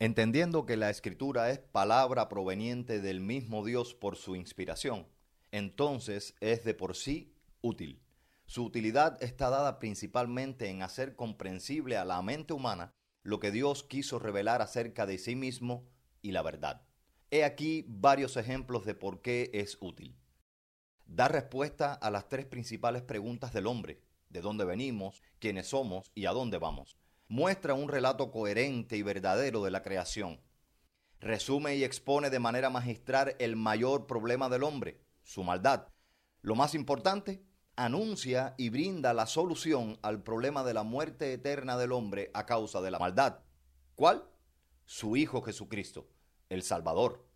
Entendiendo que la escritura es palabra proveniente del mismo Dios por su inspiración, entonces es de por sí útil. Su utilidad está dada principalmente en hacer comprensible a la mente humana lo que Dios quiso revelar acerca de sí mismo y la verdad. He aquí varios ejemplos de por qué es útil. Da respuesta a las tres principales preguntas del hombre, de dónde venimos, quiénes somos y a dónde vamos muestra un relato coherente y verdadero de la creación. Resume y expone de manera magistral el mayor problema del hombre, su maldad. Lo más importante, anuncia y brinda la solución al problema de la muerte eterna del hombre a causa de la maldad. ¿Cuál? Su Hijo Jesucristo, el Salvador.